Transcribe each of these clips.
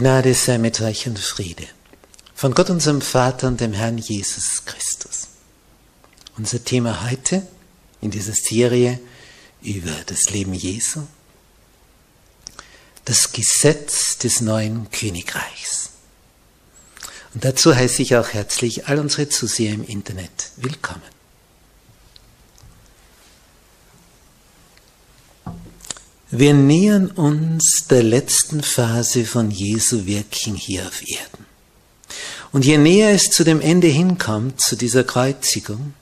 Gnade sei mit euch und Friede von Gott unserem Vater und dem Herrn Jesus Christus. Unser Thema heute in dieser Serie über das Leben Jesu, das Gesetz des neuen Königreichs. Und dazu heiße ich auch herzlich all unsere Zuseher im Internet willkommen. Wir nähern uns der letzten Phase von Jesu Wirken hier auf Erden. Und je näher es zu dem Ende hinkommt, zu dieser Kreuzigung,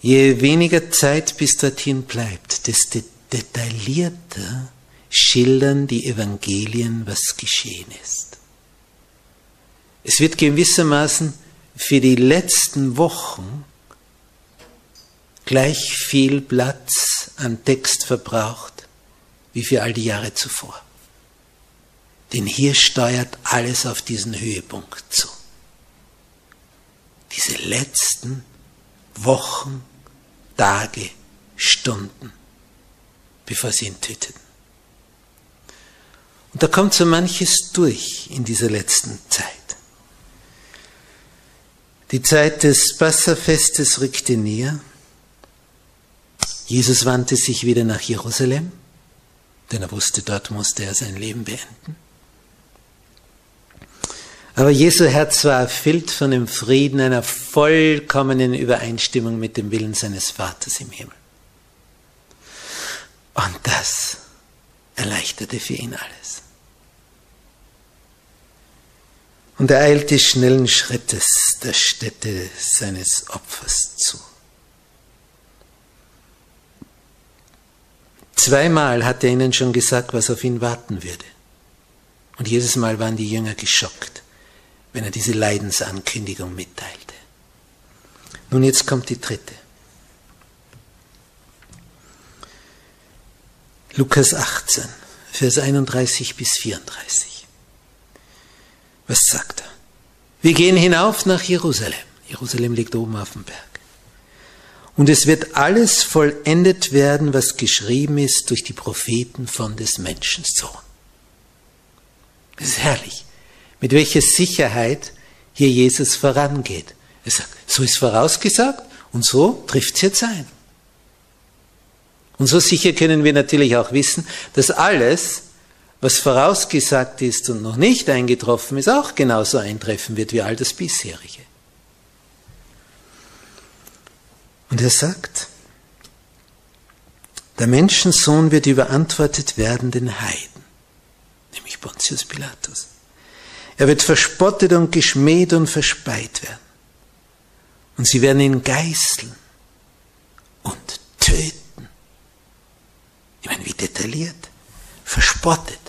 je weniger Zeit bis dorthin bleibt, desto detaillierter schildern die Evangelien, was geschehen ist. Es wird gewissermaßen für die letzten Wochen gleich viel Platz an Text verbraucht wie für all die Jahre zuvor. Denn hier steuert alles auf diesen Höhepunkt zu. Diese letzten Wochen, Tage, Stunden, bevor sie ihn töteten. Und da kommt so manches durch in dieser letzten Zeit. Die Zeit des Passafestes rückte näher. Jesus wandte sich wieder nach Jerusalem, denn er wusste, dort musste er sein Leben beenden. Aber Jesu Herz war erfüllt von dem Frieden einer vollkommenen Übereinstimmung mit dem Willen seines Vaters im Himmel. Und das erleichterte für ihn alles. Und er eilte schnellen Schrittes der Stätte seines Opfers zu. Zweimal hat er ihnen schon gesagt, was auf ihn warten würde. Und jedes Mal waren die Jünger geschockt, wenn er diese Leidensankündigung mitteilte. Nun jetzt kommt die dritte. Lukas 18, Vers 31 bis 34. Was sagt er? Wir gehen hinauf nach Jerusalem. Jerusalem liegt oben auf dem Berg. Und es wird alles vollendet werden, was geschrieben ist durch die Propheten von des Menschen Sohn. Das ist herrlich, mit welcher Sicherheit hier Jesus vorangeht. Er sagt, so ist vorausgesagt und so trifft es jetzt ein. Und so sicher können wir natürlich auch wissen, dass alles, was vorausgesagt ist und noch nicht eingetroffen ist, auch genauso eintreffen wird wie all das bisherige. Und er sagt, der Menschensohn wird überantwortet werden den Heiden, nämlich Pontius Pilatus. Er wird verspottet und geschmäht und verspeit werden. Und sie werden ihn geißeln und töten. Ich meine, wie detailliert. Verspottet,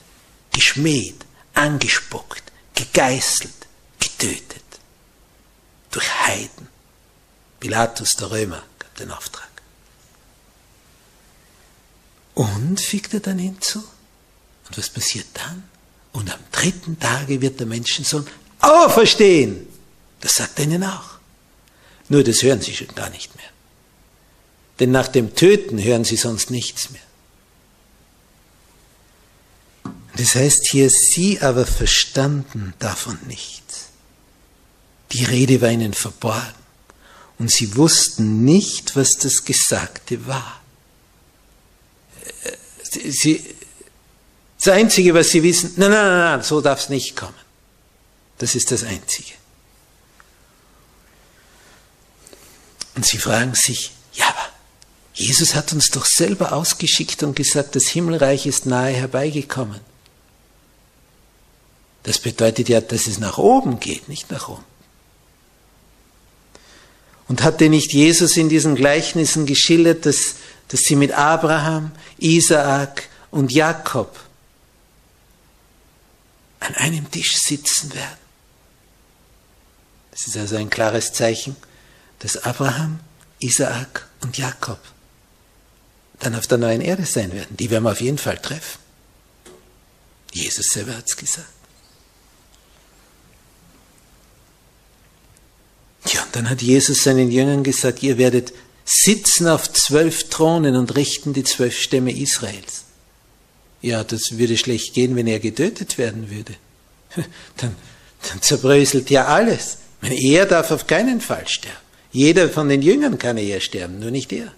geschmäht, angespuckt, gegeißelt, getötet. Durch Heiden. Pilatus, der Römer, den Auftrag. Und fügt er dann hinzu, Und was passiert dann? Und am dritten Tage wird der Menschensohn auferstehen. Das sagt er ihnen auch. Nur das hören sie schon gar nicht mehr. Denn nach dem Töten hören sie sonst nichts mehr. Das heißt hier, sie aber verstanden davon nichts. Die Rede war ihnen verborgen und sie wussten nicht, was das Gesagte war. Sie, das Einzige, was sie wissen, nein, nein, nein, nein so darf es nicht kommen. Das ist das Einzige. Und sie fragen sich, ja, aber Jesus hat uns doch selber ausgeschickt und gesagt, das Himmelreich ist nahe herbeigekommen. Das bedeutet ja, dass es nach oben geht, nicht nach unten. Und hatte nicht Jesus in diesen Gleichnissen geschildert, dass, dass sie mit Abraham, Isaak und Jakob an einem Tisch sitzen werden? Das ist also ein klares Zeichen, dass Abraham, Isaak und Jakob dann auf der neuen Erde sein werden. Die werden wir auf jeden Fall treffen. Jesus selber hat es gesagt. Ja, und dann hat Jesus seinen Jüngern gesagt, ihr werdet sitzen auf zwölf Thronen und richten die zwölf Stämme Israels. Ja, das würde schlecht gehen, wenn er getötet werden würde. Dann, dann zerbröselt ja alles. Er darf auf keinen Fall sterben. Jeder von den Jüngern kann eher sterben, nur nicht er.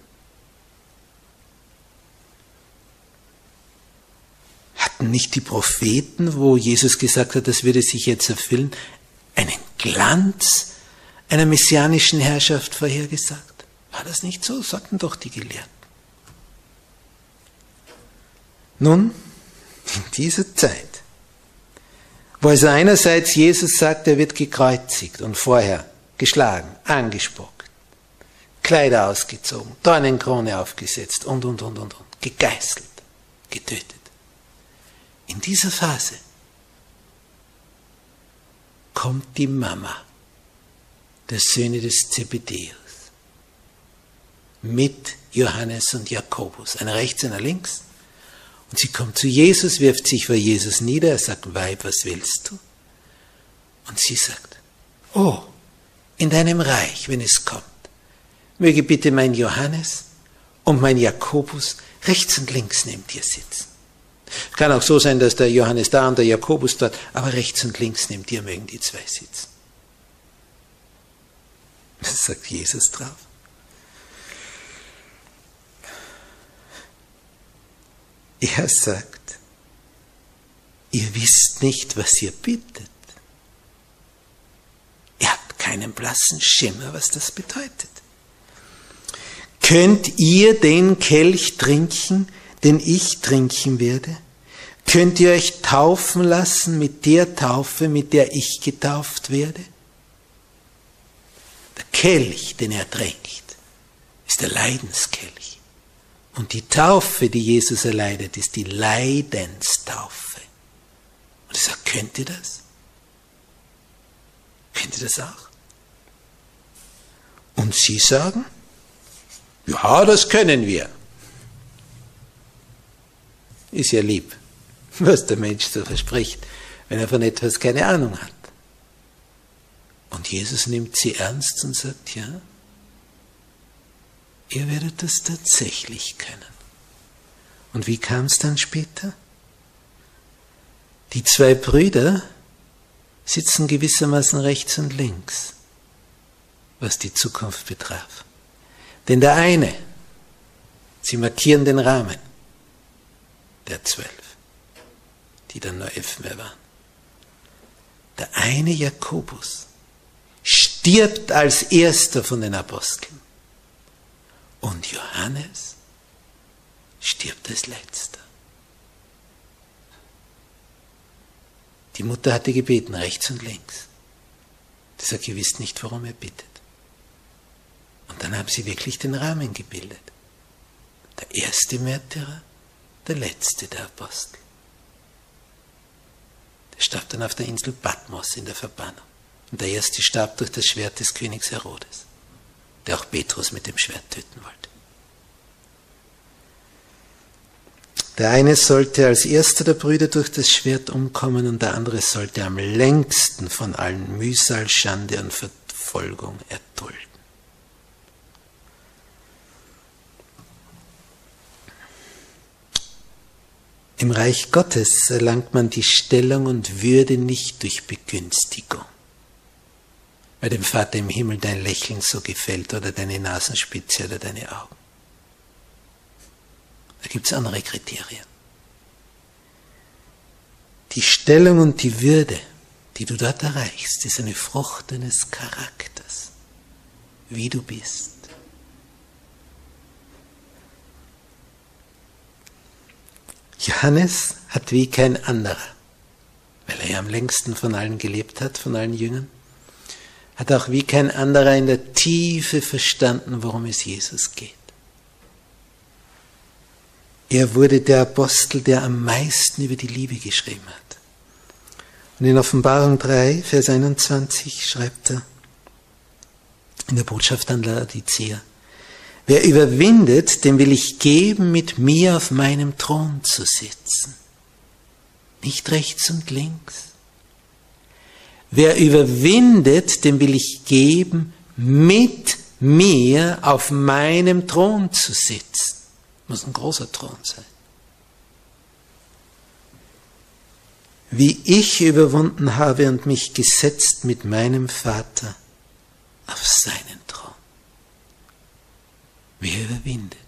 Hatten nicht die Propheten, wo Jesus gesagt hat, das würde sich jetzt erfüllen, einen Glanz einer messianischen Herrschaft vorhergesagt? War das nicht so? Sagten doch die Gelehrten. Nun, in dieser Zeit, wo also einerseits Jesus sagt, er wird gekreuzigt und vorher geschlagen, angespuckt, Kleider ausgezogen, Dornenkrone aufgesetzt und, und, und, und, und, gegeißelt, getötet. In dieser Phase kommt die Mama der Söhne des Zebedeus mit Johannes und Jakobus, einer rechts, einer links. Und sie kommt zu Jesus, wirft sich vor Jesus nieder, er sagt, Weib, was willst du? Und sie sagt, oh, in deinem Reich, wenn es kommt, möge bitte mein Johannes und mein Jakobus rechts und links neben dir sitzen. Kann auch so sein, dass der Johannes da und der Jakobus dort, aber rechts und links neben dir mögen die zwei sitzen. Das sagt Jesus drauf. Er sagt, ihr wisst nicht, was ihr bittet. Ihr habt keinen blassen Schimmer, was das bedeutet. Könnt ihr den Kelch trinken, den ich trinken werde? Könnt ihr euch taufen lassen mit der Taufe, mit der ich getauft werde? Kelch, den er trinkt, ist der Leidenskelch. Und die Taufe, die Jesus erleidet, ist die Leidenstaufe. Und er sagt, könnt ihr das? Könnt ihr das auch? Und sie sagen, ja, das können wir. Ist ja lieb, was der Mensch so verspricht, wenn er von etwas keine Ahnung hat. Und Jesus nimmt sie ernst und sagt, ja, ihr werdet das tatsächlich können. Und wie kam es dann später? Die zwei Brüder sitzen gewissermaßen rechts und links, was die Zukunft betraf. Denn der eine, sie markieren den Rahmen der zwölf, die dann nur elf mehr waren. Der eine Jakobus stirbt als erster von den Aposteln und Johannes stirbt als letzter. Die Mutter hatte gebeten, rechts und links. Die sagt, ihr wisst nicht, warum er bittet. Und dann haben sie wirklich den Rahmen gebildet. Der erste Märtyrer, der letzte der Apostel. Der starb dann auf der Insel Patmos in der Verbannung. Und der erste starb durch das Schwert des Königs Herodes, der auch Petrus mit dem Schwert töten wollte. Der eine sollte als erster der Brüder durch das Schwert umkommen und der andere sollte am längsten von allen Mühsal, Schande und Verfolgung erdulden. Im Reich Gottes erlangt man die Stellung und Würde nicht durch Begünstigung, weil dem Vater im Himmel dein Lächeln so gefällt oder deine Nasenspitze oder deine Augen. Da gibt es andere Kriterien. Die Stellung und die Würde, die du dort erreichst, ist eine Frucht deines Charakters, wie du bist. Johannes hat wie kein anderer, weil er ja am längsten von allen gelebt hat, von allen Jüngern, hat auch wie kein anderer in der Tiefe verstanden, worum es Jesus geht. Er wurde der Apostel, der am meisten über die Liebe geschrieben hat. Und in Offenbarung 3, Vers 21 schreibt er in der Botschaft an Laodicea, Wer überwindet, dem will ich geben, mit mir auf meinem Thron zu sitzen. Nicht rechts und links. Wer überwindet, dem will ich geben, mit mir auf meinem Thron zu sitzen. Muss ein großer Thron sein. Wie ich überwunden habe und mich gesetzt mit meinem Vater auf seinen Thron. Wer überwindet?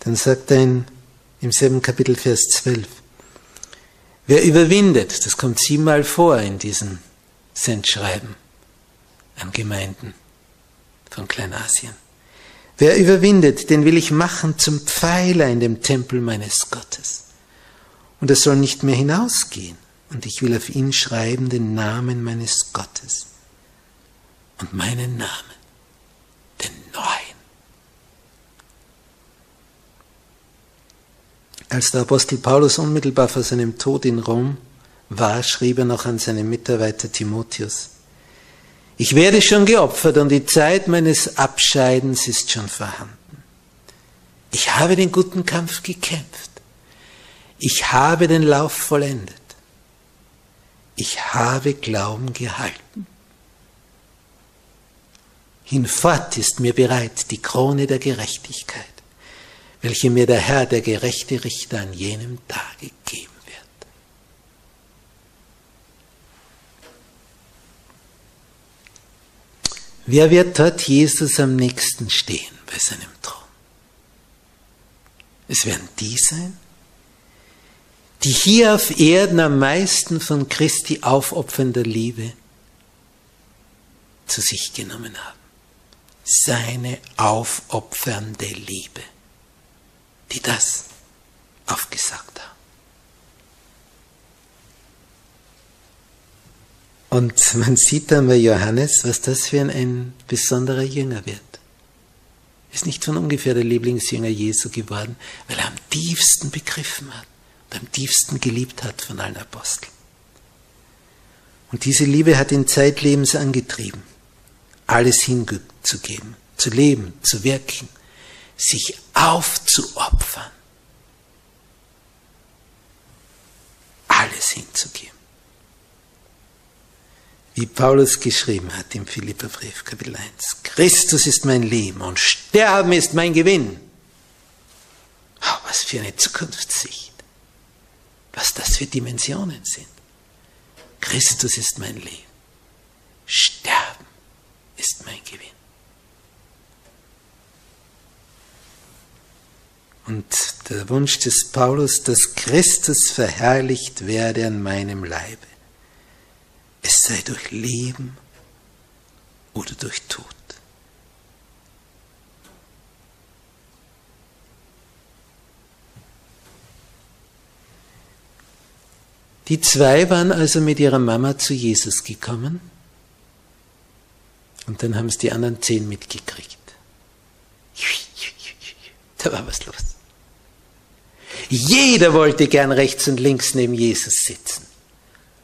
Dann sagt er in, im selben Kapitel Vers 12, wer überwindet, das kommt siebenmal vor in diesem Sendschreiben an Gemeinden von Kleinasien. Wer überwindet, den will ich machen zum Pfeiler in dem Tempel meines Gottes. Und er soll nicht mehr hinausgehen. Und ich will auf ihn schreiben den Namen meines Gottes. Und meinen Namen, den neuen. Als der Apostel Paulus unmittelbar vor seinem Tod in Rom war, schrieb er noch an seinen Mitarbeiter Timotheus, ich werde schon geopfert und die Zeit meines Abscheidens ist schon vorhanden. Ich habe den guten Kampf gekämpft. Ich habe den Lauf vollendet. Ich habe Glauben gehalten. Hinfort ist mir bereit die Krone der Gerechtigkeit, welche mir der Herr, der gerechte Richter, an jenem Tage geben Wer wird dort Jesus am nächsten stehen bei seinem Thron? Es werden die sein, die hier auf Erden am meisten von Christi aufopfernder Liebe zu sich genommen haben. Seine aufopfernde Liebe, die das aufgesagt haben. Und man sieht dann bei Johannes, was das für ein, ein besonderer Jünger wird. Ist nicht von ungefähr der Lieblingsjünger Jesu geworden, weil er am tiefsten begriffen hat und am tiefsten geliebt hat von allen Aposteln. Und diese Liebe hat ihn zeitlebens angetrieben, alles hinzugeben, zu leben, zu wirken, sich aufzuopfern, alles hinzugeben wie Paulus geschrieben hat im Philipperbrief Kapitel 1. Christus ist mein Leben und Sterben ist mein Gewinn. Oh, was für eine Zukunftssicht. Was das für Dimensionen sind. Christus ist mein Leben. Sterben ist mein Gewinn. Und der Wunsch des Paulus, dass Christus verherrlicht werde an meinem Leibe es sei durch Leben oder durch Tod. Die zwei waren also mit ihrer Mama zu Jesus gekommen und dann haben es die anderen zehn mitgekriegt. Da war was los. Jeder wollte gern rechts und links neben Jesus sitzen.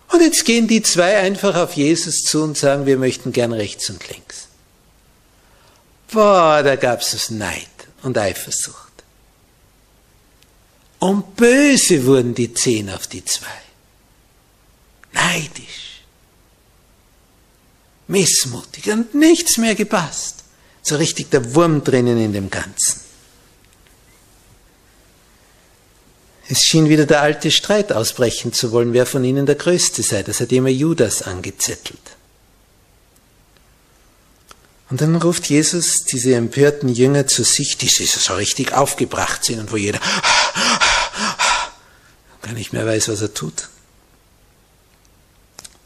Und jetzt gehen die zwei einfach auf Jesus zu und sagen, wir möchten gern rechts und links. Boah, da gab es Neid und Eifersucht. Und böse wurden die zehn auf die zwei. Neidisch. Missmutig und nichts mehr gepasst. So richtig der Wurm drinnen in dem Ganzen. Es schien wieder der alte Streit ausbrechen zu wollen, wer von ihnen der Größte sei. Das hat immer Judas angezettelt. Und dann ruft Jesus diese empörten Jünger zu sich, die so richtig aufgebracht sind und wo jeder gar nicht mehr weiß, was er tut.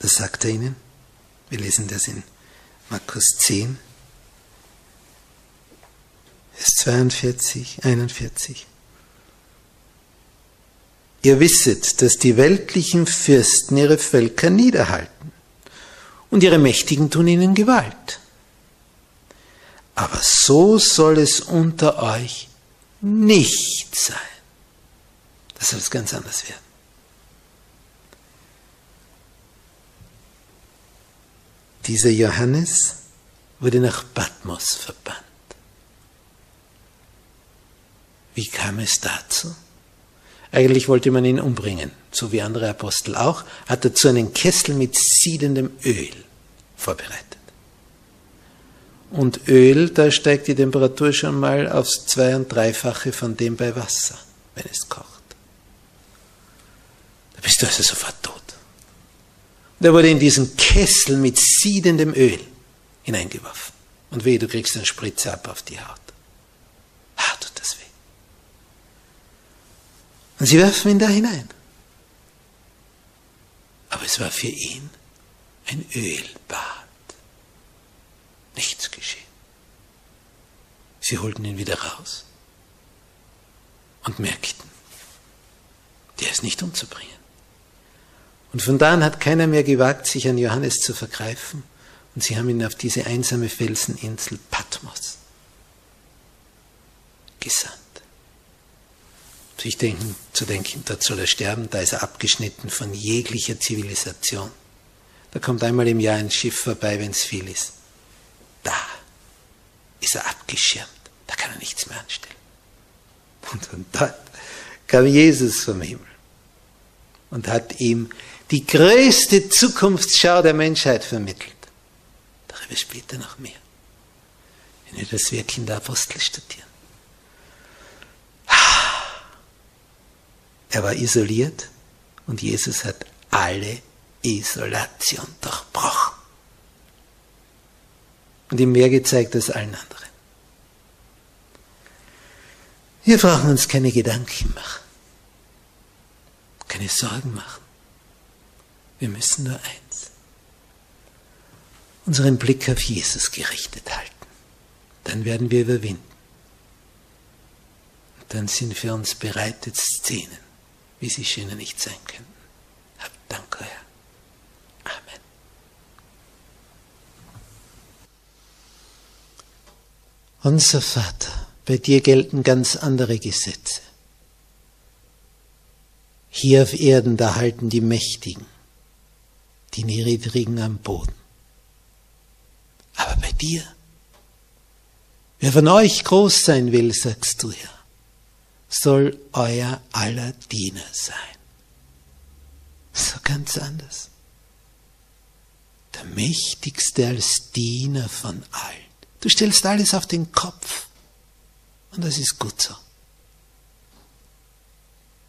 Das sagt er ihnen. Wir lesen das in Markus 10, Vers 42, 41. Ihr wisset, dass die weltlichen Fürsten ihre Völker niederhalten und ihre Mächtigen tun ihnen Gewalt. Aber so soll es unter euch nicht sein. Das soll es ganz anders werden. Dieser Johannes wurde nach Patmos verbannt. Wie kam es dazu? Eigentlich wollte man ihn umbringen, so wie andere Apostel auch, hat dazu einen Kessel mit siedendem Öl vorbereitet. Und Öl, da steigt die Temperatur schon mal aufs Zwei- und Dreifache von dem bei Wasser, wenn es kocht. Da bist du also sofort tot. Der wurde in diesen Kessel mit siedendem Öl hineingeworfen. Und weh, du kriegst einen Spritzer ab auf die Haut. Und sie werfen ihn da hinein. Aber es war für ihn ein Ölbad. Nichts geschehen. Sie holten ihn wieder raus und merkten, der ist nicht umzubringen. Und von da an hat keiner mehr gewagt, sich an Johannes zu vergreifen, und sie haben ihn auf diese einsame Felseninsel Patmos gesandt sich denken, zu denken, dort soll er sterben, da ist er abgeschnitten von jeglicher Zivilisation. Da kommt einmal im Jahr ein Schiff vorbei, wenn es viel ist. Da ist er abgeschirmt, da kann er nichts mehr anstellen. Und von dort kam Jesus vom Himmel und hat ihm die größte Zukunftsschau der Menschheit vermittelt. Darüber später noch mehr, wenn wir das Wirken der Apostel studieren. Er war isoliert und Jesus hat alle Isolation durchbrochen und ihm mehr gezeigt als allen anderen. Wir brauchen uns keine Gedanken machen, keine Sorgen machen. Wir müssen nur eins, unseren Blick auf Jesus gerichtet halten. Dann werden wir überwinden. Und dann sind für uns bereitet Szenen wie sie schöner nicht sein könnten. Hab Dank, Herr. Amen. Unser Vater, bei dir gelten ganz andere Gesetze. Hier auf Erden, da halten die Mächtigen, die Niedrigen am Boden. Aber bei dir, wer von euch groß sein will, sagst du ja, soll euer aller Diener sein. So ganz anders. Der Mächtigste als Diener von allen. Du stellst alles auf den Kopf. Und das ist gut so.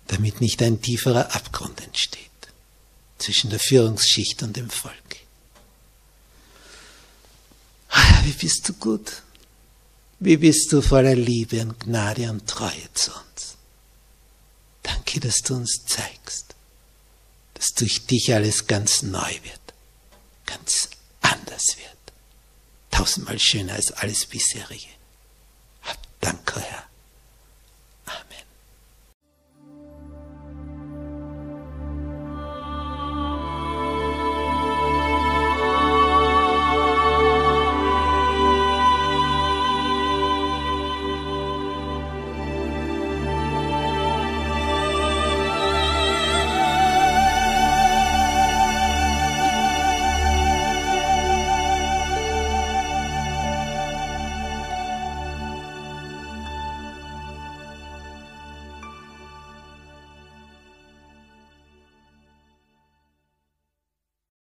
Damit nicht ein tieferer Abgrund entsteht zwischen der Führungsschicht und dem Volk. Ah, wie bist du gut. Wie bist du voller Liebe und Gnade und Treue zu uns. Danke, dass du uns zeigst, dass durch dich alles ganz neu wird, ganz anders wird, tausendmal schöner als alles bisherige. Danke, Herr.